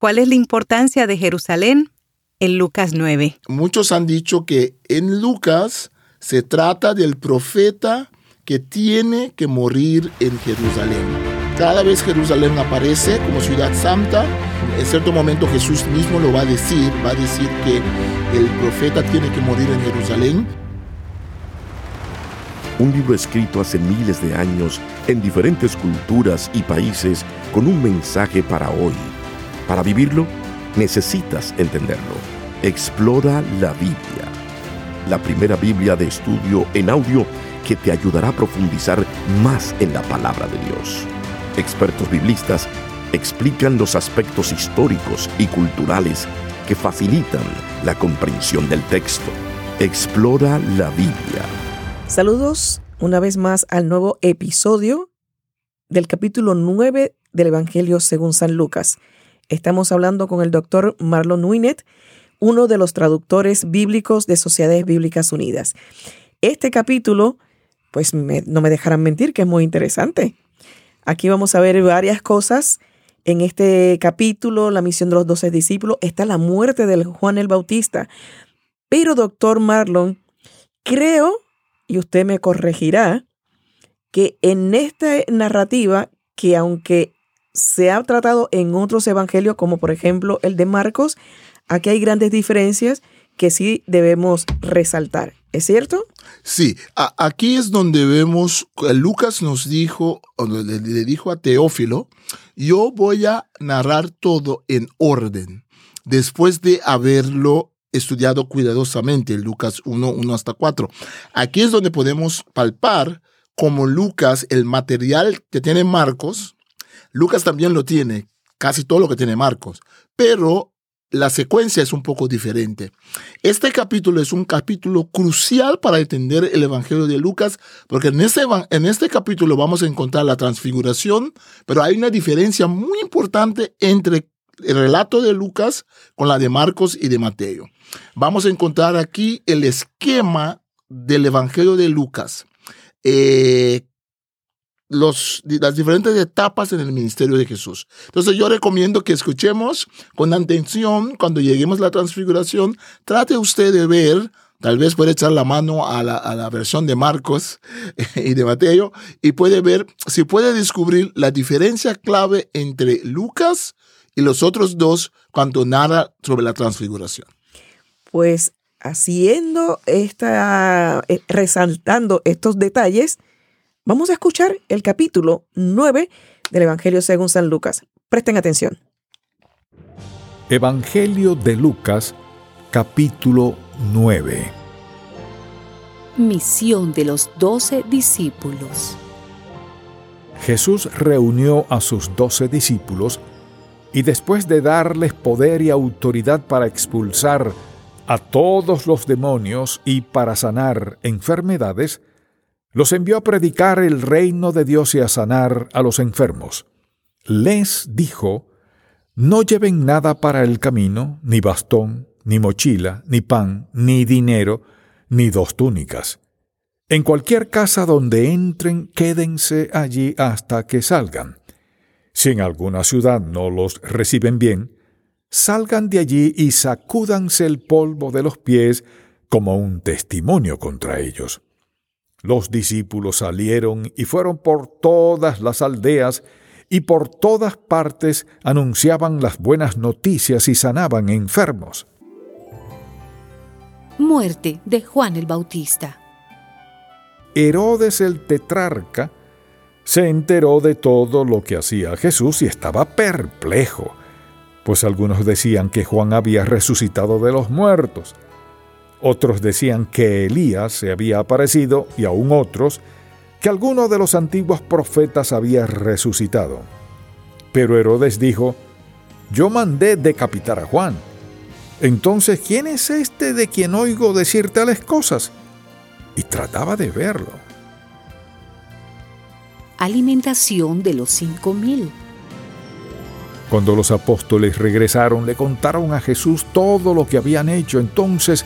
¿Cuál es la importancia de Jerusalén en Lucas 9? Muchos han dicho que en Lucas se trata del profeta que tiene que morir en Jerusalén. Cada vez Jerusalén aparece como ciudad santa, en cierto momento Jesús mismo lo va a decir, va a decir que el profeta tiene que morir en Jerusalén. Un libro escrito hace miles de años en diferentes culturas y países con un mensaje para hoy. Para vivirlo, necesitas entenderlo. Explora la Biblia. La primera Biblia de estudio en audio que te ayudará a profundizar más en la palabra de Dios. Expertos biblistas explican los aspectos históricos y culturales que facilitan la comprensión del texto. Explora la Biblia. Saludos una vez más al nuevo episodio del capítulo 9 del Evangelio según San Lucas. Estamos hablando con el doctor Marlon Winnet, uno de los traductores bíblicos de Sociedades Bíblicas Unidas. Este capítulo pues no me dejarán mentir que es muy interesante. Aquí vamos a ver varias cosas. En este capítulo, la misión de los doce discípulos, está la muerte de Juan el Bautista. Pero, doctor Marlon, creo, y usted me corregirá, que en esta narrativa, que aunque se ha tratado en otros evangelios, como por ejemplo el de Marcos, aquí hay grandes diferencias que sí debemos resaltar. ¿Es cierto? Sí, aquí es donde vemos, Lucas nos dijo, le, le dijo a Teófilo, yo voy a narrar todo en orden, después de haberlo estudiado cuidadosamente, Lucas 1, 1 hasta 4. Aquí es donde podemos palpar como Lucas, el material que tiene Marcos, Lucas también lo tiene, casi todo lo que tiene Marcos, pero la secuencia es un poco diferente. Este capítulo es un capítulo crucial para entender el Evangelio de Lucas, porque en este, en este capítulo vamos a encontrar la transfiguración, pero hay una diferencia muy importante entre el relato de Lucas con la de Marcos y de Mateo. Vamos a encontrar aquí el esquema del Evangelio de Lucas. Eh, los, las diferentes etapas en el ministerio de Jesús. Entonces yo recomiendo que escuchemos con atención cuando lleguemos a la transfiguración, trate usted de ver, tal vez puede echar la mano a la, a la versión de Marcos y de Mateo y puede ver si puede descubrir la diferencia clave entre Lucas y los otros dos cuando narra sobre la transfiguración. Pues haciendo esta, eh, resaltando estos detalles, Vamos a escuchar el capítulo 9 del Evangelio según San Lucas. Presten atención. Evangelio de Lucas, capítulo 9. Misión de los doce discípulos. Jesús reunió a sus doce discípulos y después de darles poder y autoridad para expulsar a todos los demonios y para sanar enfermedades, los envió a predicar el reino de Dios y a sanar a los enfermos. Les dijo, no lleven nada para el camino, ni bastón, ni mochila, ni pan, ni dinero, ni dos túnicas. En cualquier casa donde entren, quédense allí hasta que salgan. Si en alguna ciudad no los reciben bien, salgan de allí y sacúdanse el polvo de los pies como un testimonio contra ellos. Los discípulos salieron y fueron por todas las aldeas y por todas partes anunciaban las buenas noticias y sanaban enfermos. Muerte de Juan el Bautista. Herodes el tetrarca se enteró de todo lo que hacía Jesús y estaba perplejo, pues algunos decían que Juan había resucitado de los muertos otros decían que Elías se había aparecido y aún otros que alguno de los antiguos profetas había resucitado. Pero Herodes dijo, yo mandé decapitar a Juan. Entonces, ¿quién es este de quien oigo decir tales cosas? Y trataba de verlo. Alimentación de los cinco mil. Cuando los apóstoles regresaron, le contaron a Jesús todo lo que habían hecho. Entonces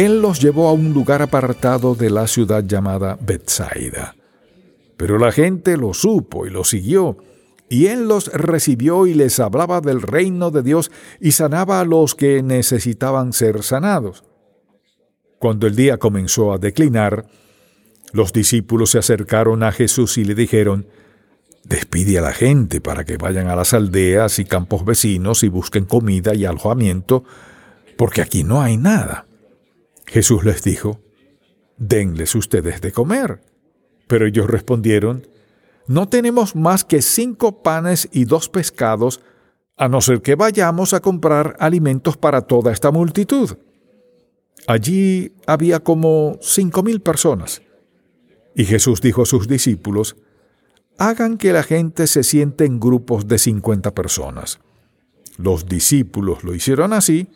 él los llevó a un lugar apartado de la ciudad llamada Bethsaida. Pero la gente lo supo y lo siguió, y él los recibió y les hablaba del reino de Dios y sanaba a los que necesitaban ser sanados. Cuando el día comenzó a declinar, los discípulos se acercaron a Jesús y le dijeron, Despide a la gente para que vayan a las aldeas y campos vecinos y busquen comida y alojamiento, porque aquí no hay nada. Jesús les dijo, Denles ustedes de comer. Pero ellos respondieron, No tenemos más que cinco panes y dos pescados, a no ser que vayamos a comprar alimentos para toda esta multitud. Allí había como cinco mil personas. Y Jesús dijo a sus discípulos, hagan que la gente se siente en grupos de 50 personas. Los discípulos lo hicieron así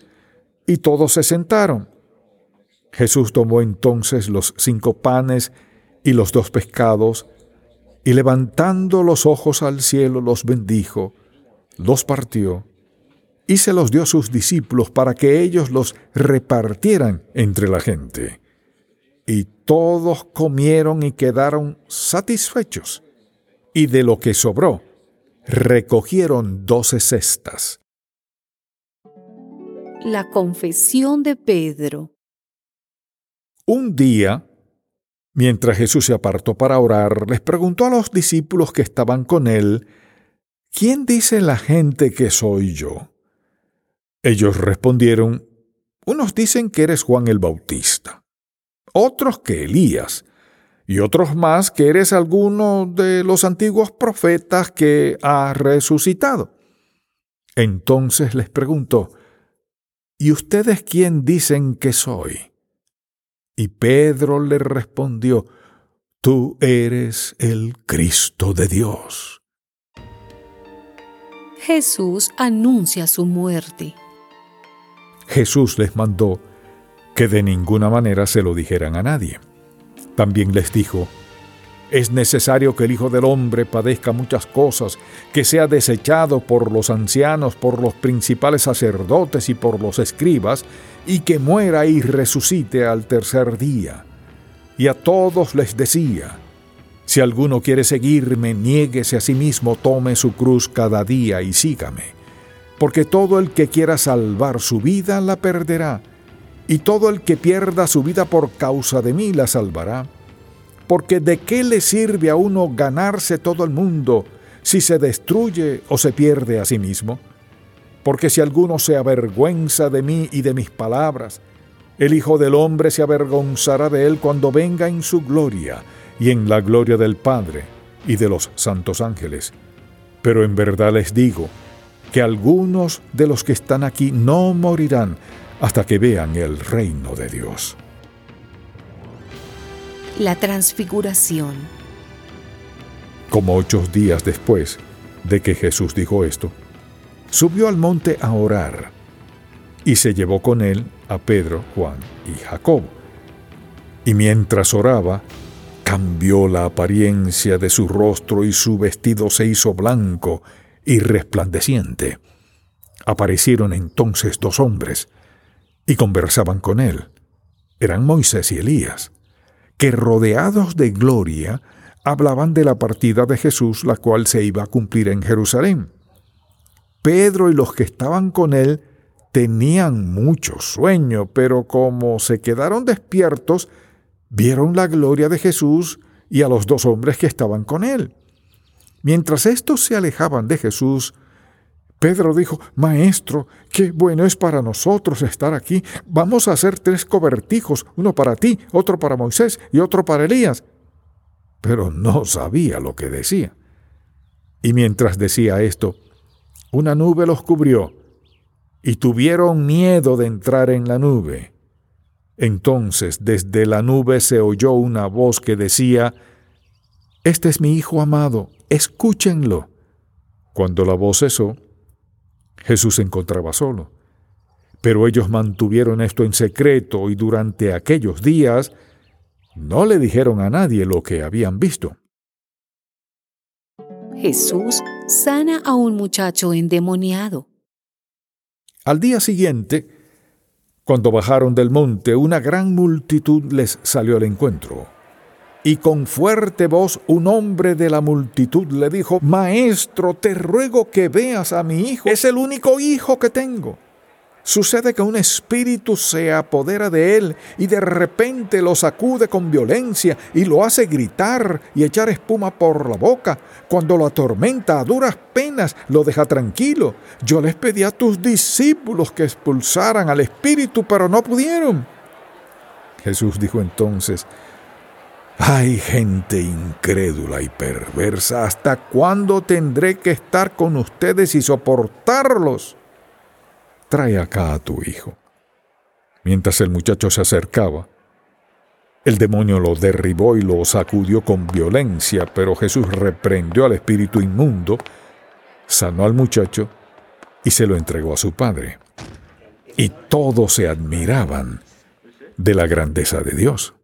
y todos se sentaron. Jesús tomó entonces los cinco panes y los dos pescados, y levantando los ojos al cielo los bendijo, los partió, y se los dio a sus discípulos para que ellos los repartieran entre la gente. Y todos comieron y quedaron satisfechos y de lo que sobró recogieron doce cestas. La confesión de Pedro. Un día, mientras Jesús se apartó para orar, les preguntó a los discípulos que estaban con él, ¿quién dice la gente que soy yo? Ellos respondieron, unos dicen que eres Juan el Bautista, otros que Elías, y otros más que eres alguno de los antiguos profetas que ha resucitado. Entonces les preguntó, ¿Y ustedes quién dicen que soy? Y Pedro le respondió, Tú eres el Cristo de Dios. Jesús anuncia su muerte. Jesús les mandó que de ninguna manera se lo dijeran a nadie. También les dijo, es necesario que el Hijo del Hombre padezca muchas cosas, que sea desechado por los ancianos, por los principales sacerdotes y por los escribas, y que muera y resucite al tercer día. Y a todos les decía, si alguno quiere seguirme, niéguese a sí mismo, tome su cruz cada día y sígame. Porque todo el que quiera salvar su vida la perderá y todo el que pierda su vida por causa de mí la salvará. Porque de qué le sirve a uno ganarse todo el mundo si se destruye o se pierde a sí mismo? Porque si alguno se avergüenza de mí y de mis palabras, el Hijo del Hombre se avergonzará de él cuando venga en su gloria y en la gloria del Padre y de los santos ángeles. Pero en verdad les digo que algunos de los que están aquí no morirán hasta que vean el reino de Dios. La transfiguración. Como ocho días después de que Jesús dijo esto, subió al monte a orar y se llevó con él a Pedro, Juan y Jacob. Y mientras oraba, cambió la apariencia de su rostro y su vestido se hizo blanco y resplandeciente. Aparecieron entonces dos hombres y conversaban con él. Eran Moisés y Elías, que rodeados de gloria hablaban de la partida de Jesús, la cual se iba a cumplir en Jerusalén. Pedro y los que estaban con él tenían mucho sueño, pero como se quedaron despiertos, vieron la gloria de Jesús y a los dos hombres que estaban con él. Mientras estos se alejaban de Jesús, Pedro dijo, Maestro, qué bueno es para nosotros estar aquí. Vamos a hacer tres cobertijos, uno para ti, otro para Moisés y otro para Elías. Pero no sabía lo que decía. Y mientras decía esto, una nube los cubrió y tuvieron miedo de entrar en la nube. Entonces desde la nube se oyó una voz que decía, Este es mi Hijo amado, escúchenlo. Cuando la voz cesó, Jesús se encontraba solo. Pero ellos mantuvieron esto en secreto y durante aquellos días no le dijeron a nadie lo que habían visto. Jesús sana a un muchacho endemoniado. Al día siguiente, cuando bajaron del monte, una gran multitud les salió al encuentro. y con fuerte voz un hombre de la multitud le dijo, Maestro, te ruego que veas a mi hijo, es el único hijo que tengo. Sucede que un espíritu se apodera de él y de repente lo sacude con violencia y lo hace gritar y echar espuma por la boca. Cuando lo atormenta a duras penas, lo deja tranquilo. Yo les pedí a tus discípulos que expulsaran al espíritu, pero no pudieron. Jesús dijo entonces, hay gente incrédula y perversa. ¿Hasta cuándo tendré que estar con ustedes y soportarlos? Trae acá a tu hijo. Mientras el muchacho se acercaba, el demonio lo derribó y lo sacudió con violencia, pero Jesús reprendió al espíritu inmundo, sanó al muchacho y se lo entregó a su padre. Y todos se admiraban de la grandeza de Dios.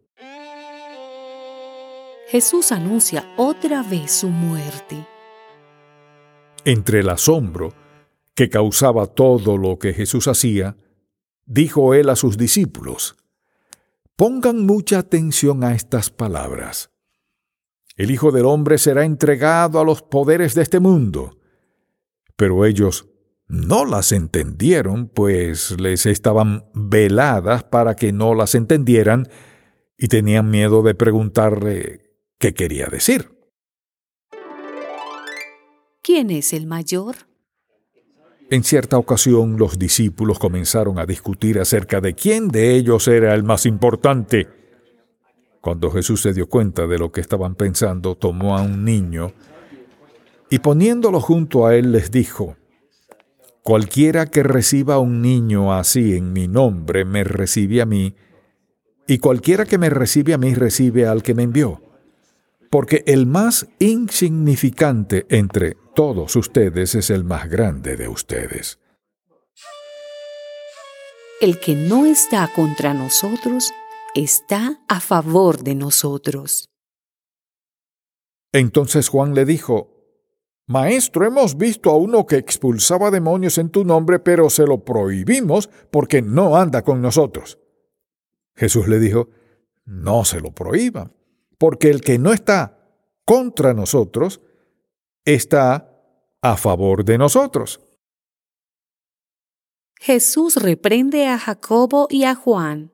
Jesús anuncia otra vez su muerte. Entre el asombro que causaba todo lo que Jesús hacía, dijo él a sus discípulos, Pongan mucha atención a estas palabras. El Hijo del Hombre será entregado a los poderes de este mundo. Pero ellos no las entendieron, pues les estaban veladas para que no las entendieran y tenían miedo de preguntarle ¿Qué quería decir? ¿Quién es el mayor? En cierta ocasión los discípulos comenzaron a discutir acerca de quién de ellos era el más importante. Cuando Jesús se dio cuenta de lo que estaban pensando, tomó a un niño y poniéndolo junto a él les dijo, Cualquiera que reciba a un niño así en mi nombre me recibe a mí, y cualquiera que me recibe a mí recibe al que me envió porque el más insignificante entre todos ustedes es el más grande de ustedes. El que no está contra nosotros está a favor de nosotros. Entonces Juan le dijo, Maestro, hemos visto a uno que expulsaba demonios en tu nombre, pero se lo prohibimos porque no anda con nosotros. Jesús le dijo, No se lo prohíban porque el que no está contra nosotros está a favor de nosotros. Jesús reprende a Jacobo y a Juan.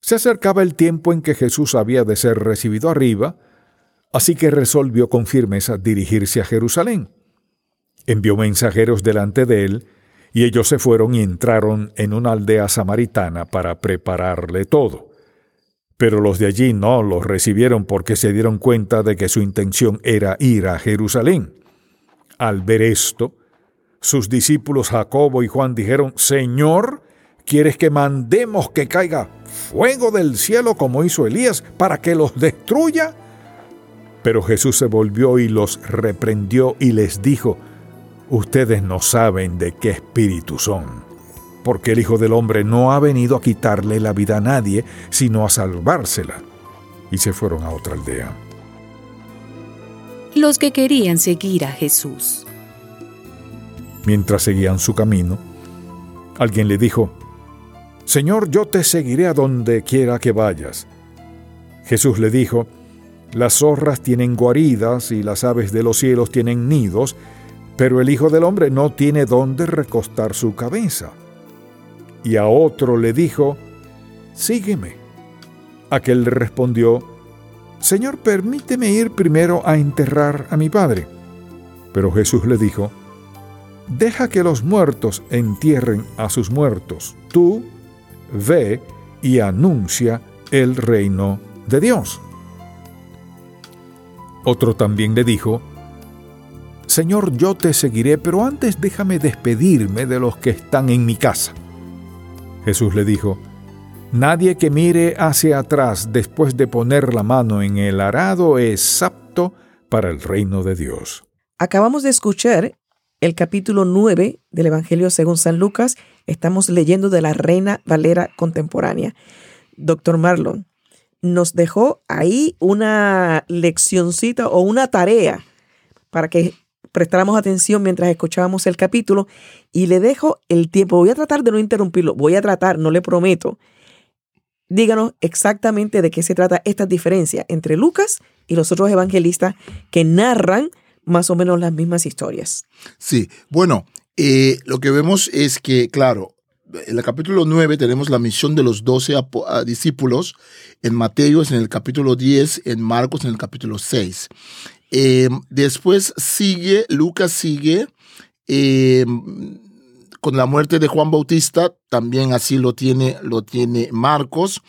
Se acercaba el tiempo en que Jesús había de ser recibido arriba, así que resolvió con firmeza dirigirse a Jerusalén. Envió mensajeros delante de él, y ellos se fueron y entraron en una aldea samaritana para prepararle todo. Pero los de allí no los recibieron porque se dieron cuenta de que su intención era ir a Jerusalén. Al ver esto, sus discípulos Jacobo y Juan dijeron, Señor, ¿quieres que mandemos que caiga fuego del cielo como hizo Elías para que los destruya? Pero Jesús se volvió y los reprendió y les dijo, Ustedes no saben de qué espíritu son porque el Hijo del Hombre no ha venido a quitarle la vida a nadie, sino a salvársela. Y se fueron a otra aldea. Los que querían seguir a Jesús. Mientras seguían su camino, alguien le dijo, Señor, yo te seguiré a donde quiera que vayas. Jesús le dijo, Las zorras tienen guaridas y las aves de los cielos tienen nidos, pero el Hijo del Hombre no tiene dónde recostar su cabeza y a otro le dijo, Sígueme. Aquel respondió, Señor, permíteme ir primero a enterrar a mi padre. Pero Jesús le dijo, Deja que los muertos entierren a sus muertos. Tú ve y anuncia el reino de Dios. Otro también le dijo, Señor, yo te seguiré, pero antes déjame despedirme de los que están en mi casa. Jesús le dijo, Nadie que mire hacia atrás después de poner la mano en el arado es apto para el reino de Dios. Acabamos de escuchar el capítulo 9 del Evangelio según San Lucas. Estamos leyendo de la Reina Valera contemporánea. Doctor Marlon nos dejó ahí una leccioncita o una tarea para que prestáramos atención mientras escuchábamos el capítulo y le dejo el tiempo. Voy a tratar de no interrumpirlo, voy a tratar, no le prometo. díganos exactamente de qué se trata esta diferencia entre Lucas y los otros evangelistas que narran más o menos las mismas historias. Sí, bueno, eh, lo que vemos es que, claro, en el capítulo 9 tenemos la misión de los 12 discípulos, en Mateo en el capítulo 10, en Marcos en el capítulo 6. Em, después sigue, Lucas sigue em, con la muerte de Juan Bautista, también así lo tiene, lo tiene Marcos,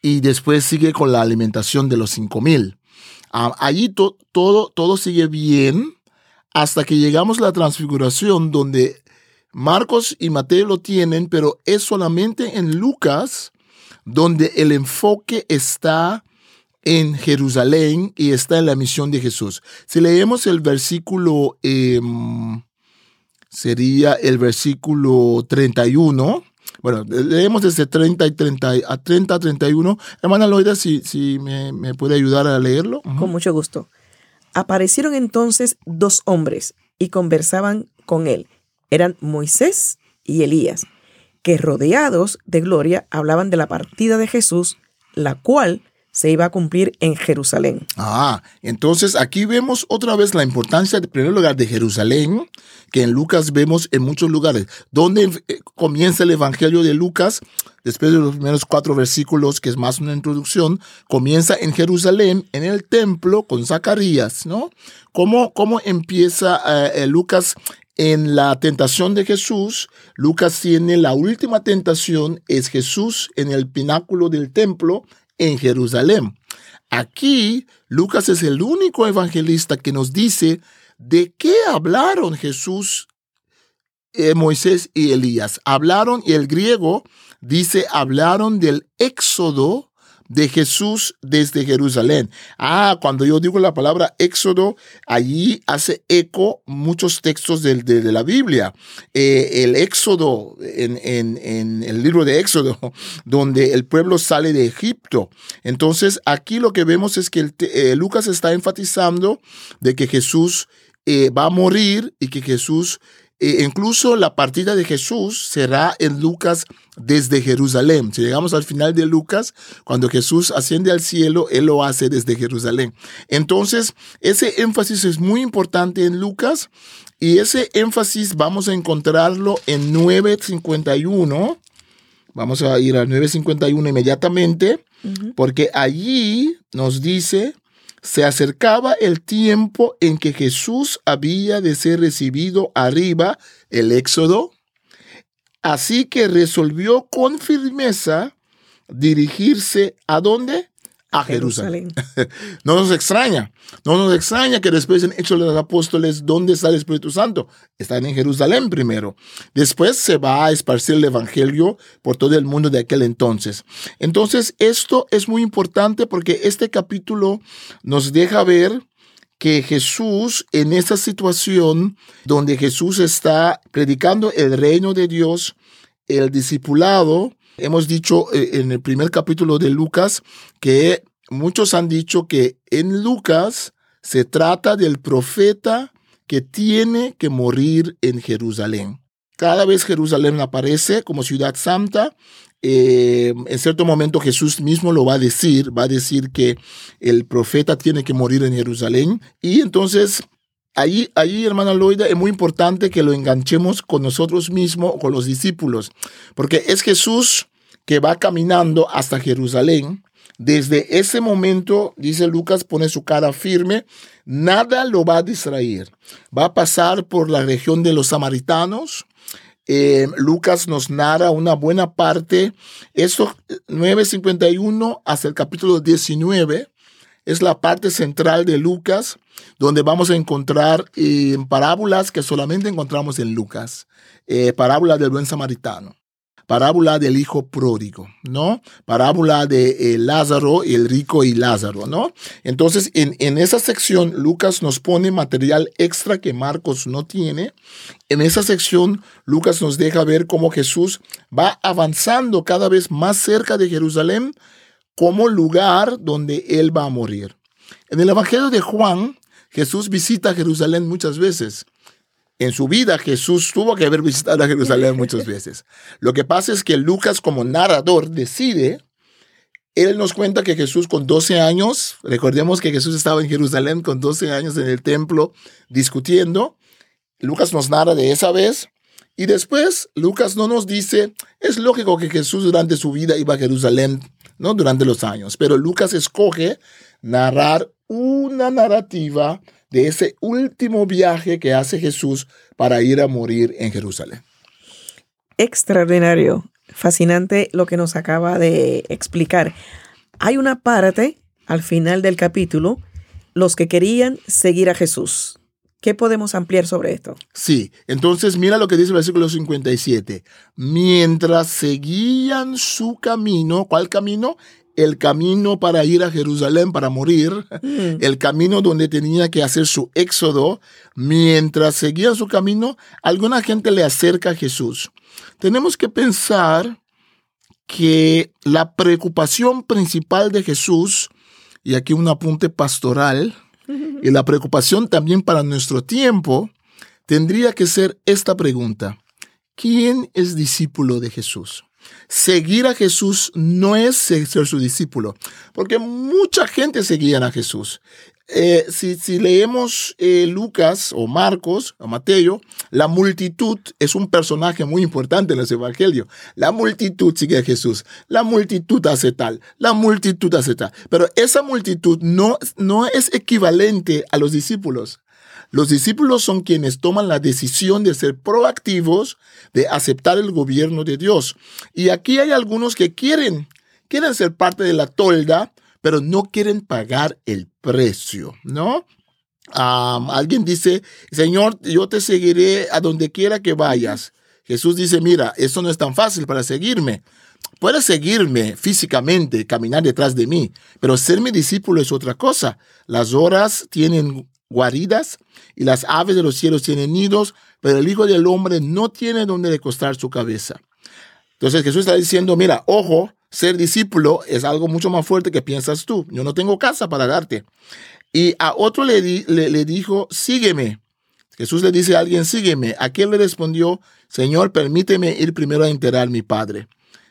y después sigue con la alimentación de los cinco mil. Ah, allí todo, todo sigue bien hasta que llegamos a la transfiguración donde Marcos y Mateo lo tienen, pero es solamente en Lucas donde el enfoque está en Jerusalén y está en la misión de Jesús. Si leemos el versículo em, sería el versículo 31. Bueno, leemos desde 30 y 30 a 30 a 31. Hermana Loida, si, si me, puede ayudar a leerlo. Con mucho gusto. Aparecieron entonces dos hombres y conversaban con él. Eran Moisés y Elías, que rodeados de gloria hablaban de la partida de Jesús, la cual se iba a cumplir en Jerusalén. Ah, entonces aquí vemos otra vez la importancia, en primer lugar, de Jerusalén, que en Lucas vemos en muchos lugares. ¿Dónde eh, comienza el Evangelio de Lucas? Después de los primeros cuatro versículos, que es más una introducción, comienza en Jerusalén, en el templo, con Zacarías, ¿no? ¿Cómo, cómo empieza eh, eh, Lucas en la tentación de Jesús, Lucas tiene la última tentación, es Jesús en el pináculo del templo en Jerusalén. Aquí Lucas es el único evangelista que nos dice de qué hablaron Jesús, eh, Moisés y Elías. Hablaron, y el griego dice, hablaron del éxodo de Jesús desde Jerusalén. Ah, cuando yo digo la palabra éxodo, allí hace eco muchos textos de, la Biblia. Eh, el éxodo en, el libro de Éxodo, donde el pueblo sale de Egipto. Entonces, aquí lo que vemos es que eh, Lucas está enfatizando de que Jesús eh, va a morir y que Jesús e incluso la partida de Jesús será en Lucas desde Jerusalén. Si llegamos al final de Lucas, cuando Jesús asciende al cielo, Él lo hace desde Jerusalén. Entonces, ese énfasis es muy importante en Lucas y ese énfasis vamos a encontrarlo en 951. Vamos a ir a 951 inmediatamente, porque allí nos dice se acercaba el tiempo en que Jesús había de ser recibido arriba, el Éxodo, así que resolvió con firmeza dirigirse a dónde? A Jerusalén. no nos extraña, no nos extraña que después en Hechos de los Apóstoles, ¿dónde está el Espíritu Santo? Están en Jerusalén primero. Después se va a esparcir el Evangelio por todo el mundo de aquel entonces. Entonces, esto es muy importante porque este capítulo nos deja ver que Jesús en esa situación donde Jesús está predicando el reino de Dios, el discipulado, Hemos dicho eh, en el primer capítulo de Lucas que muchos han dicho que en Lucas se trata del profeta que tiene que morir en Jerusalén. Cada vez Jerusalén aparece como ciudad santa, eh, en cierto momento Jesús mismo lo va a decir, va a decir que el profeta tiene que morir en Jerusalén. Y entonces, ahí, ahí hermana Loida, es muy importante que lo enganchemos con nosotros mismos, con los discípulos, porque es Jesús que va caminando hasta Jerusalén. Desde ese momento, dice Lucas, pone su cara firme, nada lo va a distraer. Va a pasar por la región de los samaritanos. Eh, Lucas nos narra una buena parte. Esto 9.51 hasta el capítulo 19 es la parte central de Lucas, donde vamos a encontrar eh, parábolas que solamente encontramos en Lucas. Eh, parábola del buen samaritano parábola del hijo pródigo, ¿no? Parábola de eh, Lázaro, el rico y Lázaro, ¿no? Entonces, en, en esa sección, Lucas nos pone material extra que Marcos no tiene. En esa sección, Lucas nos deja ver cómo Jesús va avanzando cada vez más cerca de Jerusalén como lugar donde él va a morir. En el Evangelio de Juan, Jesús visita Jerusalén muchas veces en su vida Jesús tuvo que haber visitado a Jerusalén muchas veces. Lo que pasa es que Lucas como narrador decide él nos cuenta que Jesús con 12 años, recordemos que Jesús estaba en Jerusalén con 12 años en el templo discutiendo. Lucas nos narra de esa vez. Y después Lucas no nos dice, es lógico que Jesús durante su vida iba a Jerusalén, ¿no? Durante los años, pero Lucas escoge narrar una narrativa de ese último viaje que hace Jesús para ir a morir en Jerusalén. Extraordinario, fascinante lo que nos acaba de explicar. Hay una parte al final del capítulo, los que querían seguir a Jesús. ¿Qué podemos ampliar sobre esto? Sí, entonces mira lo que dice el versículo 57. Mientras seguían su camino, ¿cuál camino? El camino para ir a Jerusalén, para morir, Mm. el camino donde tenía que hacer su éxodo, mientras seguían su camino, alguna gente le acerca a Jesús. Tenemos que pensar que la preocupación principal de Jesús, y aquí un apunte pastoral, y la preocupación también para nuestro tiempo, tendría que ser esta pregunta. ¿Quién es discípulo de Jesús? Seguir a Jesús no es ser su discípulo, porque mucha gente seguía a Jesús. Eh, si, si, leemos eh, Lucas o Marcos o Mateo, la multitud es un personaje muy importante en los evangelios. La multitud sigue a Jesús, la multitud hace tal, la multitud hace tal. Pero esa multitud no, no es equivalente a los discípulos. Los discípulos son quienes toman la decisión de ser proactivos, de aceptar el gobierno de Dios. Y aquí hay algunos que quieren, quieren ser parte de la tolda, pero no quieren pagar el precio, ¿no? Alguien dice, Señor, yo te seguiré a donde quiera que vayas. Jesús dice, mira, esto no es tan fácil para seguirme. Puedes seguirme físicamente, caminar detrás de mí, pero ser mi discípulo es otra cosa. Las horas tienen guaridas y las aves de los cielos tienen nidos, pero el Hijo del Hombre no tiene donde recostar su cabeza. Entonces Jesús está diciendo, mira, ojo, ser discípulo es algo mucho más fuerte que piensas tú. Yo no tengo casa para darte. Y a otro le, le, dijo, sígueme. Jesús le dice a alguien, sígueme. Aquel le respondió, Señor, permíteme ir primero a enterrar a mi padre.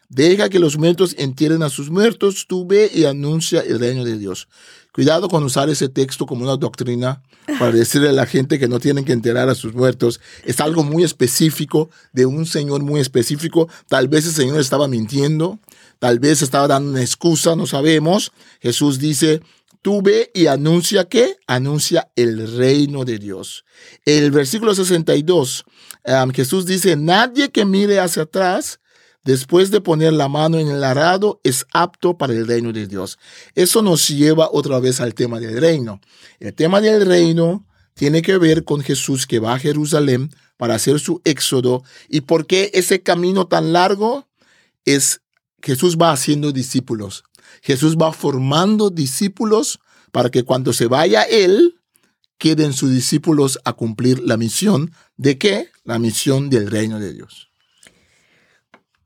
Deja que los muertos entierren a sus muertos, tú ve y anuncia el reino de Dios. Cuidado con usar ese texto como una doctrina para decirle a la gente que no tienen que enterrar a sus muertos. Es algo muy específico, de un Señor muy específico. Tal vez el Señor estaba mintiendo, tal vez estaba dando una excusa, no sabemos. Jesús dice, tú ve y anuncia qué? Anuncia el reino de Dios. El versículo 62, um, Jesús dice, nadie que mire hacia atrás después de poner la mano en el arado, es apto para el reino de Dios. Eso nos lleva otra vez al tema del reino. El tema del reino tiene que ver con Jesús que va a Jerusalén para hacer su éxodo. ¿Y por qué ese camino tan largo? Es Jesús va haciendo discípulos. Jesús va formando discípulos para que cuando se vaya Él, queden sus discípulos a cumplir la misión. ¿De qué? La misión del reino de Dios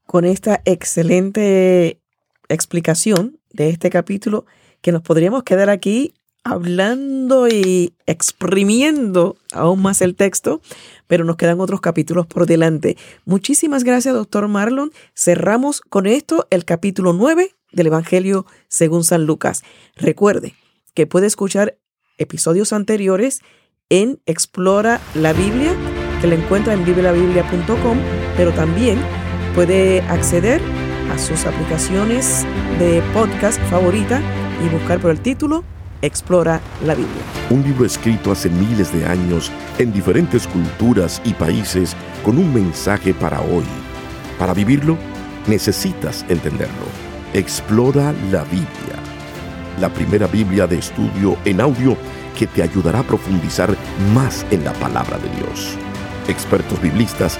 con esta excelente explicación de este capítulo que nos podríamos quedar aquí hablando y exprimiendo aún más el texto, pero nos quedan otros capítulos por delante. Muchísimas gracias, doctor Marlon. Cerramos con esto el capítulo 9 del Evangelio según San Lucas. Recuerde que puede escuchar episodios anteriores en Explora la Biblia, que la encuentra en bibliabiblia.com, pero también puede acceder a sus aplicaciones de podcast favorita y buscar por el título Explora la Biblia. Un libro escrito hace miles de años en diferentes culturas y países con un mensaje para hoy. Para vivirlo, necesitas entenderlo. Explora la Biblia. La primera Biblia de estudio en audio que te ayudará a profundizar más en la palabra de Dios. Expertos biblistas